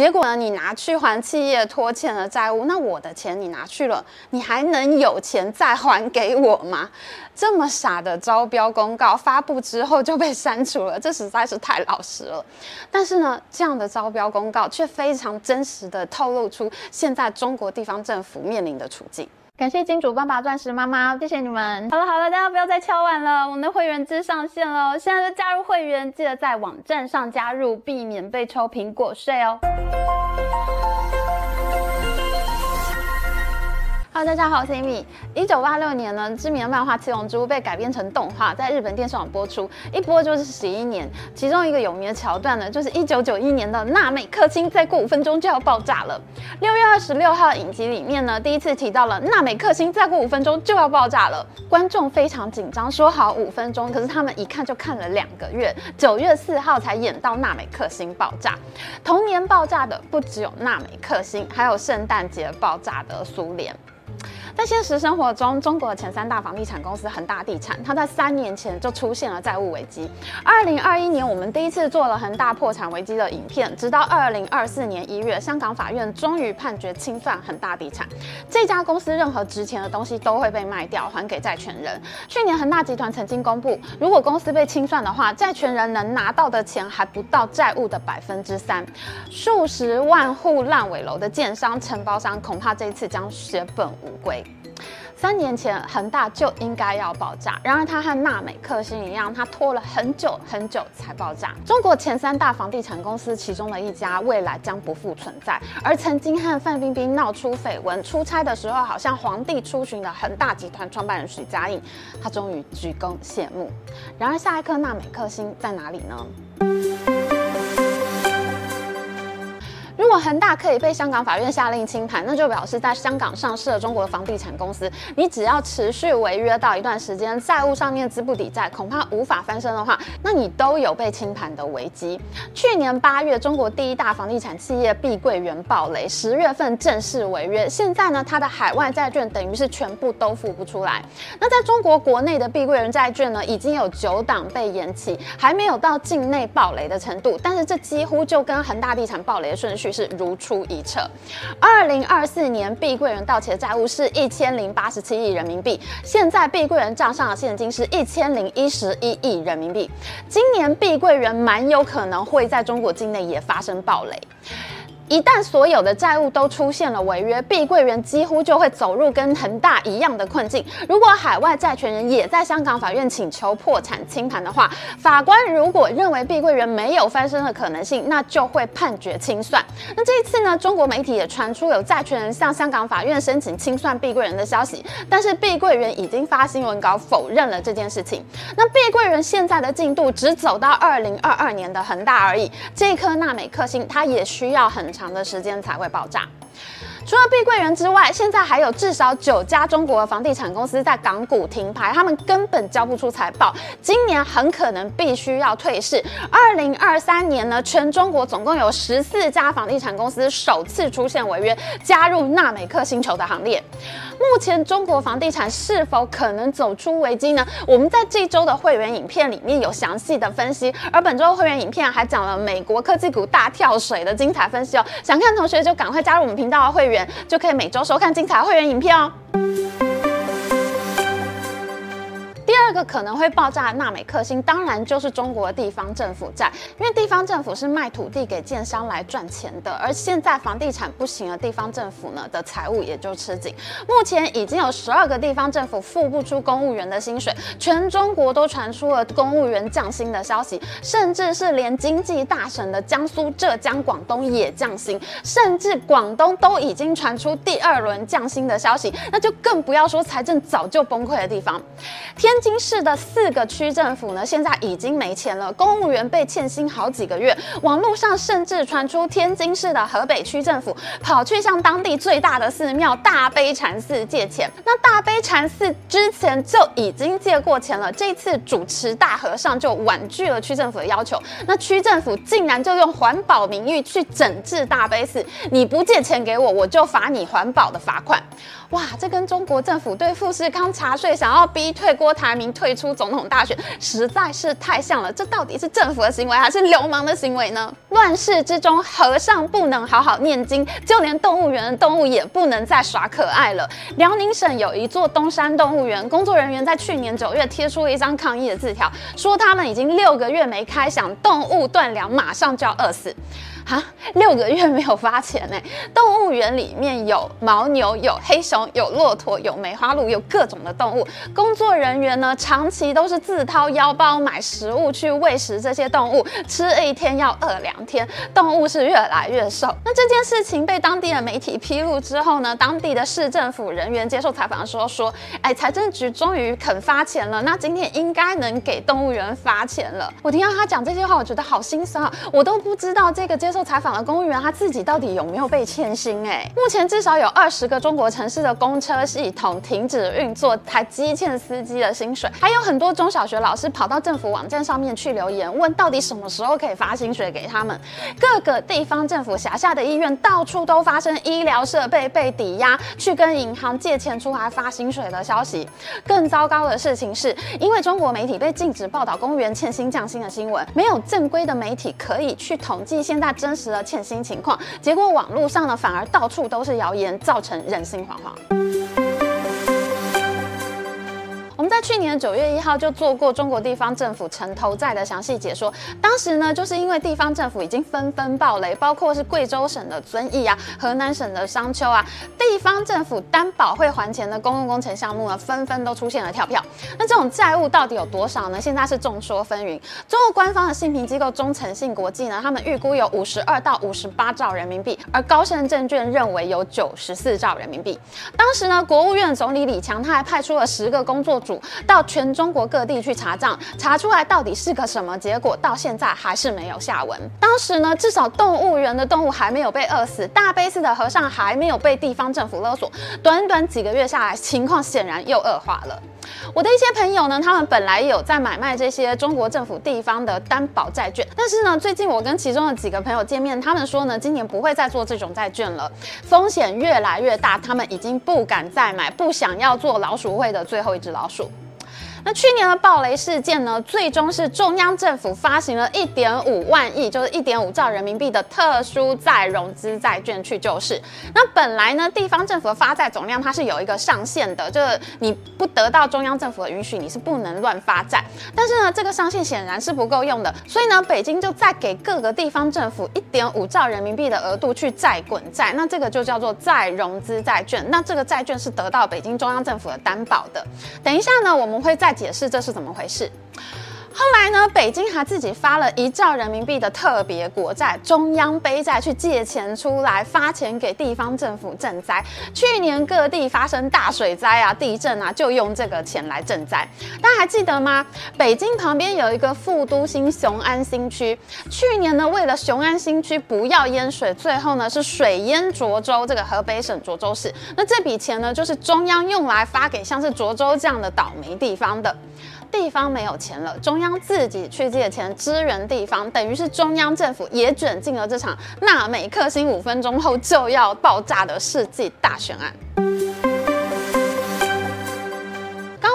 结果呢，你拿去还企业拖欠的债务，那我的钱你拿去了，你还能有钱再还给我吗？这么傻的招标公告发布之后就被删除了，这实在是太老实了。但是呢，这样的招标公告却非常真实的透露出现在中国地方政府面临的处境。感谢金主爸爸、钻石妈妈，谢谢你们。好了好了，大家不要再敲碗了，我们的会员制上线了，现在就加入会员，记得在网站上加入，避免被抽苹果税哦。大家好，我是 Amy。一九八六年呢，知名的漫画《七龙珠》被改编成动画，在日本电视网播出，一播就是十一年。其中一个有名的桥段呢，就是一九九一年的纳美克星，再过五分钟就要爆炸了。六月二十六号影集里面呢，第一次提到了纳美克星，再过五分钟就要爆炸了。观众非常紧张，说好五分钟，可是他们一看就看了两个月，九月四号才演到纳美克星爆炸。同年爆炸的不只有纳美克星，还有圣诞节爆炸的苏联。在现实生活中，中国的前三大房地产公司恒大地产，它在三年前就出现了债务危机。二零二一年，我们第一次做了恒大破产危机的影片，直到二零二四年一月，香港法院终于判决清算恒大地产。这家公司任何值钱的东西都会被卖掉，还给债权人。去年恒大集团曾经公布，如果公司被清算的话，债权人能拿到的钱还不到债务的百分之三。数十万户烂尾楼的建商、承包商，恐怕这一次将血本无归。三年前，恒大就应该要爆炸。然而，它和纳美克星一样，它拖了很久很久才爆炸。中国前三大房地产公司其中的一家，未来将不复存在。而曾经和范冰冰闹出绯闻、出差的时候好像皇帝出巡的恒大集团创办人许家印，他终于鞠躬谢幕。然而，下一颗纳美克星在哪里呢？如果恒大可以被香港法院下令清盘，那就表示在香港上市的中国的房地产公司，你只要持续违约到一段时间，债务上面资不抵债，恐怕无法翻身的话，那你都有被清盘的危机。去年八月，中国第一大房地产企业碧桂园暴雷，十月份正式违约，现在呢，它的海外债券等于是全部都付不出来。那在中国国内的碧桂园债券呢，已经有九档被延期，还没有到境内暴雷的程度，但是这几乎就跟恒大地产暴雷的顺序。是如出一辙。二零二四年，碧桂园盗窃债务是一千零八十七亿人民币，现在碧桂园账上的现金是一千零一十一亿人民币。今年碧桂园蛮有可能会在中国境内也发生暴雷。一旦所有的债务都出现了违约，碧桂园几乎就会走入跟恒大一样的困境。如果海外债权人也在香港法院请求破产清盘的话，法官如果认为碧桂园没有翻身的可能性，那就会判决清算。那这一次呢，中国媒体也传出有债权人向香港法院申请清算碧桂园的消息，但是碧桂园已经发新闻稿否认了这件事情。那碧桂园现在的进度只走到二零二二年的恒大而已，这颗纳美克星它也需要很长。长的时间才会爆炸。除了碧桂园之外，现在还有至少九家中国的房地产公司在港股停牌，他们根本交不出财报，今年很可能必须要退市。二零二三年呢，全中国总共有十四家房地产公司首次出现违约，加入纳美克星球的行列。目前中国房地产是否可能走出危机呢？我们在这周的会员影片里面有详细的分析，而本周的会员影片还讲了美国科技股大跳水的精彩分析哦。想看的同学就赶快加入我们频道的会员。就可以每周收看精彩会员影片哦。这个可能会爆炸的纳美克星，当然就是中国的地方政府债，因为地方政府是卖土地给建商来赚钱的，而现在房地产不行了，地方政府呢的财务也就吃紧。目前已经有十二个地方政府付不出公务员的薪水，全中国都传出了公务员降薪的消息，甚至是连经济大省的江苏、浙江、广东也降薪，甚至广东都已经传出第二轮降薪的消息，那就更不要说财政早就崩溃的地方，天津。市的四个区政府呢，现在已经没钱了，公务员被欠薪好几个月。网络上甚至传出天津市的河北区政府跑去向当地最大的寺庙大悲禅寺借钱。那大悲禅寺之前就已经借过钱了，这次主持大和尚就婉拒了区政府的要求。那区政府竟然就用环保名誉去整治大悲寺，你不借钱给我，我就罚你环保的罚款。哇，这跟中国政府对富士康查税想要逼退郭台铭。退出总统大选，实在是太像了。这到底是政府的行为还是流氓的行为呢？乱世之中，和尚不能好好念经，就连动物园的动物也不能再耍可爱了。辽宁省有一座东山动物园，工作人员在去年九月贴出了一张抗议的字条，说他们已经六个月没开想，动物断粮，马上就要饿死。啊，六个月没有发钱呢！动物园里面有牦牛，有黑熊，有骆驼，有梅花鹿，有各种的动物。工作人员呢，长期都是自掏腰包买食物去喂食这些动物，吃一天要饿两天，动物是越来越瘦。那这件事情被当地的媒体披露之后呢，当地的市政府人员接受采访的时候说：“哎，财政局终于肯发钱了，那今天应该能给动物园发钱了。”我听到他讲这些话，我觉得好心酸啊！我都不知道这个接受。采访的公务员他自己到底有没有被欠薪？哎，目前至少有二十个中国城市的公车系统停止运作，还积欠司机的薪水。还有很多中小学老师跑到政府网站上面去留言，问到底什么时候可以发薪水给他们。各个地方政府辖下的医院到处都发生医疗设备被抵押，去跟银行借钱出来发薪水的消息。更糟糕的事情是，因为中国媒体被禁止报道公务员欠薪降薪的新闻，没有正规的媒体可以去统计现在真真实的欠薪情况，结果网络上呢反而到处都是谣言，造成人心惶惶。去年九月一号就做过中国地方政府城投债的详细解说，当时呢就是因为地方政府已经纷纷爆雷，包括是贵州省的遵义啊、河南省的商丘啊，地方政府担保会还钱的公共工程项目呢，纷纷都出现了跳票。那这种债务到底有多少呢？现在是众说纷纭。中国官方的信评机构中诚信国际呢，他们预估有五十二到五十八兆人民币，而高盛证券认为有九十四兆人民币。当时呢，国务院总理李强他还派出了十个工作组。到全中国各地去查账，查出来到底是个什么结果，到现在还是没有下文。当时呢，至少动物园的动物还没有被饿死，大悲寺的和尚还没有被地方政府勒索。短短几个月下来，情况显然又恶化了。我的一些朋友呢，他们本来有在买卖这些中国政府地方的担保债券，但是呢，最近我跟其中的几个朋友见面，他们说呢，今年不会再做这种债券了，风险越来越大，他们已经不敢再买，不想要做老鼠会的最后一只老鼠。那去年的暴雷事件呢，最终是中央政府发行了一点五万亿，就是一点五兆人民币的特殊再融资债券去救市。那本来呢，地方政府的发债总量它是有一个上限的，就是你不得到中央政府的允许，你是不能乱发债。但是呢，这个上限显然是不够用的，所以呢，北京就再给各个地方政府一点五兆人民币的额度去债滚债，那这个就叫做再融资债券。那这个债券是得到北京中央政府的担保的。等一下呢，我们会解释这是怎么回事。后来呢，北京还自己发了一兆人民币的特别国债，中央背债去借钱出来发钱给地方政府赈灾。去年各地发生大水灾啊、地震啊，就用这个钱来赈灾。大家还记得吗？北京旁边有一个副都心雄安新区，去年呢，为了雄安新区不要淹水，最后呢是水淹涿州，这个河北省涿州市。那这笔钱呢，就是中央用来发给像是涿州这样的倒霉地方的。地方没有钱了，中央自己去借钱支援地方，等于是中央政府也卷进了这场纳美克星五分钟后就要爆炸的世纪大选案。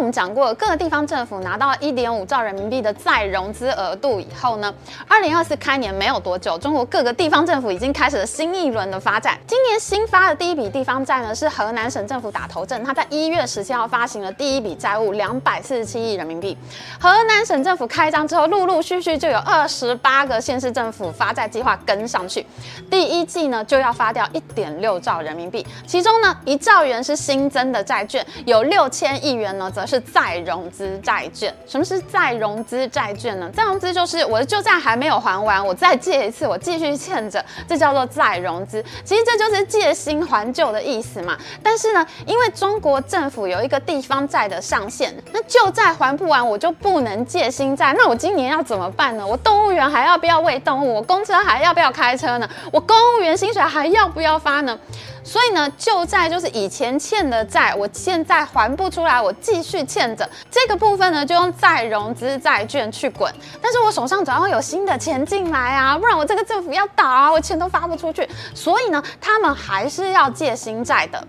我们讲过，各个地方政府拿到一点五兆人民币的再融资额度以后呢，二零二四开年没有多久，中国各个地方政府已经开始了新一轮的发债。今年新发的第一笔地方债呢，是河南省政府打头阵，他在一月十七号发行了第一笔债务两百四十七亿人民币。河南省政府开张之后，陆陆续续就有二十八个县市政府发债计划跟上去，第一季呢就要发掉一点六兆人民币，其中呢一兆元是新增的债券，有六千亿元呢则。是再融资债券。什么是再融资债券呢？再融资就是我的旧债还没有还完，我再借一次，我继续欠着，这叫做再融资。其实这就是借新还旧的意思嘛。但是呢，因为中国政府有一个地方债的上限，那旧债还不完，我就不能借新债。那我今年要怎么办呢？我动物园还要不要喂动物？我公车还要不要开车呢？我公务员薪水还要不要发呢？所以呢，旧债就是以前欠的债，我现在还不出来，我继续欠着。这个部分呢，就用再融资债券去滚。但是我手上总要有新的钱进来啊，不然我这个政府要倒啊，我钱都发不出去。所以呢，他们还是要借新债的。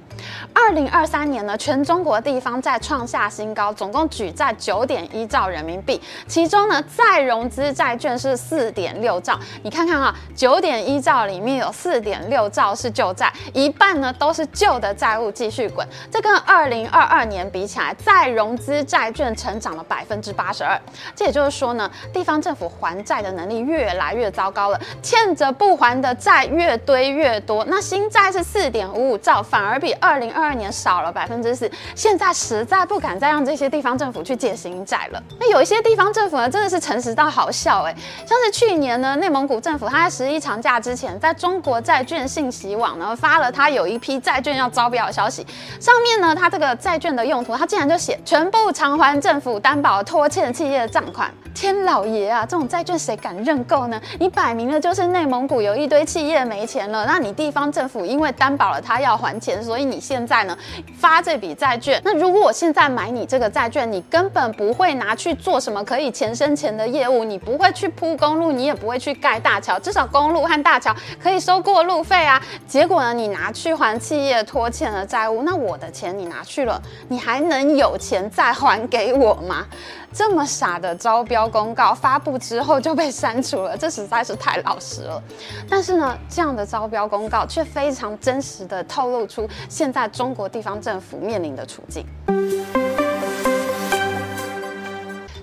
二零二三年呢，全中国地方债创下新高，总共举债九点一兆人民币，其中呢，再融资债券是四点六兆。你看看啊，九点一兆里面有四点六兆是旧债，一半呢都是旧的债务继续滚。这跟二零二二年比起来，再融资债券成长了百分之八十二。这也就是说呢，地方政府还债的能力越来越糟糕了，欠着不还的债越堆越多。那新债是四点五五兆，反而比二二零二二年少了百分之四。现在实在不敢再让这些地方政府去借新债了。那有一些地方政府呢，真的是诚实到好笑哎，像是去年呢，内蒙古政府他在十一长假之前，在中国债券信息网呢发了他有一批债券要招标的消息，上面呢，他这个债券的用途，他竟然就写全部偿还政府担保拖欠企业的账款。天老爷啊，这种债券谁敢认购呢？你摆明了就是内蒙古有一堆企业没钱了，那你地方政府因为担保了他要还钱，所以你现在呢发这笔债券。那如果我现在买你这个债券，你根本不会拿去做什么可以钱生钱的业务，你不会去铺公路，你也不会去盖大桥，至少公路和大桥可以收过路费啊。结果呢，你拿去还企业拖欠的债务，那我的钱你拿去了，你还能有钱再还给我吗？这么傻的招标公告发布之后就被删除了，这实在是太老实了。但是呢，这样的招标公告却非常真实的透露出现在中国地方政府面临的处境。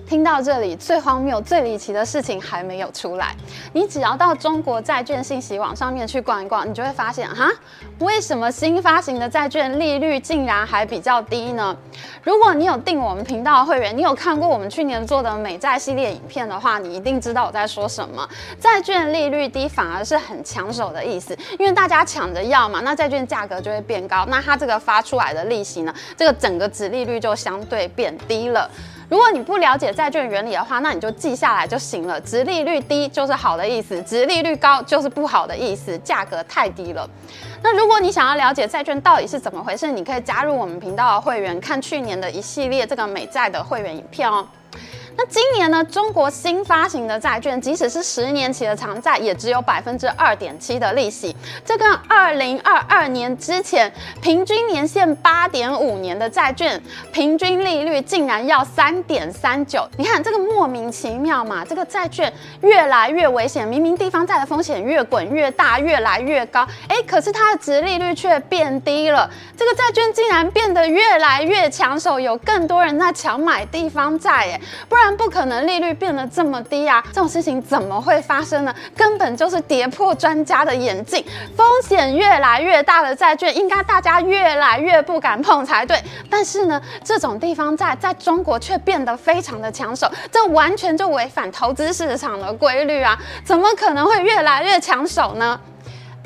听到这里，最荒谬、最离奇的事情还没有出来。你只要到中国债券信息网上面去逛一逛，你就会发现，哈，为什么新发行的债券利率竟然还比较低呢？如果你有订我们频道的会员，你有看过我们去年做的美债系列影片的话，你一定知道我在说什么。债券利率低反而是很抢手的意思，因为大家抢着要嘛，那债券价格就会变高，那它这个发出来的利息呢，这个整个殖利率就相对变低了。如果你不了解债券原理的话，那你就记下来就行了。殖利率低就是好的意思，殖利率高就是不好的意思，价格太低了。那如果你想要了解债券到底是怎么回事，你可以加入我们频道的会员，看去年的一系列这个美债的会员影片哦。那今年呢，中国新发行的债券，即使是十年期的长债，也只有百分之二点七的利息。这跟二零二二年之前平均年限八点五年的债券平均利率竟然要三点三九。你看这个莫名其妙嘛？这个债券越来越危险，明明地方债的风险越滚越大，越来越高，哎，可是它的殖利率却变低了。这个债券竟然变得越来越抢手，有更多人在抢买地方债，哎，不然。不可能利率变得这么低啊！这种事情怎么会发生呢？根本就是跌破专家的眼镜。风险越来越大的债券，应该大家越来越不敢碰才对。但是呢，这种地方债在中国却变得非常的抢手，这完全就违反投资市场的规律啊！怎么可能会越来越抢手呢？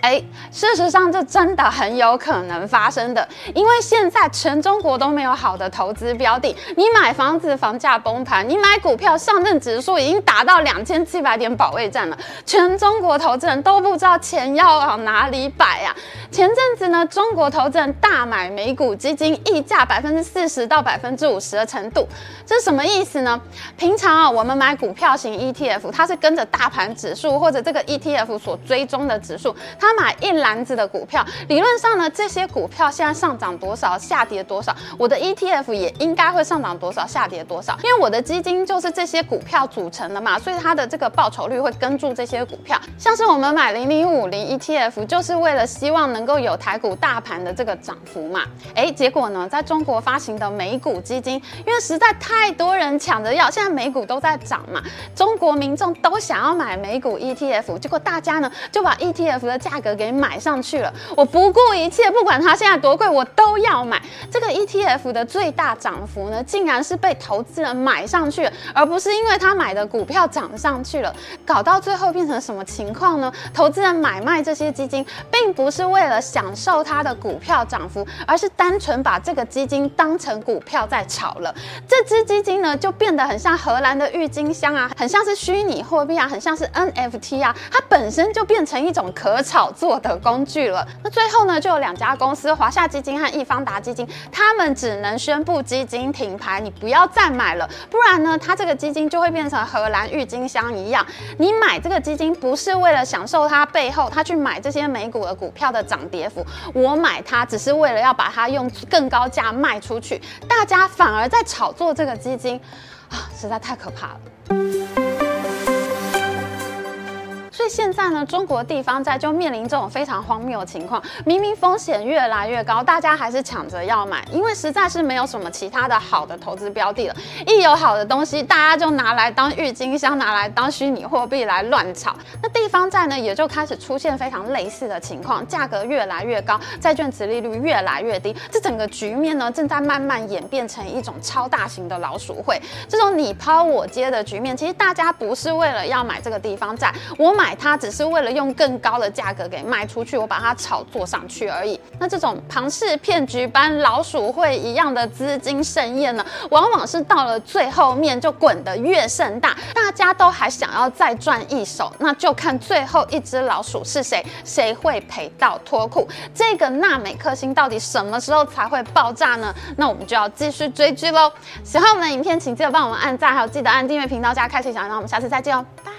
哎，事实上这真的很有可能发生的，因为现在全中国都没有好的投资标的。你买房子房价崩盘，你买股票上证指数已经达到两千七百点保卫战了，全中国投资人都不知道钱要往哪里摆呀。前阵子呢，中国投资人大买美股基金，溢价百分之四十到百分之五十的程度，这是什么意思呢？平常啊，我们买股票型 ETF，它是跟着大盘指数或者这个 ETF 所追踪的指数，它。买一篮子的股票，理论上呢，这些股票现在上涨多少，下跌多少，我的 ETF 也应该会上涨多少，下跌多少，因为我的基金就是这些股票组成的嘛，所以它的这个报酬率会跟住这些股票。像是我们买零零五零 ETF，就是为了希望能够有台股大盘的这个涨幅嘛。哎，结果呢，在中国发行的美股基金，因为实在太多人抢着要，现在美股都在涨嘛，中国民众都想要买美股 ETF，结果大家呢就把 ETF 的价给买上去了，我不顾一切，不管它现在多贵，我都要买。这个 ETF 的最大涨幅呢，竟然是被投资人买上去了，而不是因为他买的股票涨上去了。搞到最后变成什么情况呢？投资人买卖这些基金，并不是为了享受它的股票涨幅，而是单纯把这个基金当成股票在炒了。这支基金呢，就变得很像荷兰的郁金香啊，很像是虚拟货币啊，很像是 NFT 啊，它本身就变成一种可炒。炒作的工具了。那最后呢，就有两家公司，华夏基金和易方达基金，他们只能宣布基金停牌，你不要再买了，不然呢，它这个基金就会变成荷兰郁金香一样。你买这个基金不是为了享受它背后，他去买这些美股的股票的涨跌幅，我买它只是为了要把它用更高价卖出去，大家反而在炒作这个基金，啊，实在太可怕了。所以现在呢，中国地方债就面临这种非常荒谬的情况，明明风险越来越高，大家还是抢着要买，因为实在是没有什么其他的好的投资标的了。一有好的东西，大家就拿来当郁金香，拿来当虚拟货币来乱炒。那地方债呢，也就开始出现非常类似的情况，价格越来越高，债券殖利率越来越低，这整个局面呢，正在慢慢演变成一种超大型的老鼠会。这种你抛我接的局面，其实大家不是为了要买这个地方债，我买。它只是为了用更高的价格给卖出去，我把它炒作上去而已。那这种庞氏骗局般老鼠会一样的资金盛宴呢，往往是到了最后面就滚得越盛大，大家都还想要再赚一手，那就看最后一只老鼠是谁，谁会赔到脱裤。这个纳美克星到底什么时候才会爆炸呢？那我们就要继续追剧喽。喜欢我们的影片，请记得帮我们按赞，还有记得按订阅频道加开启小铃铛。我们下次再见哦，拜。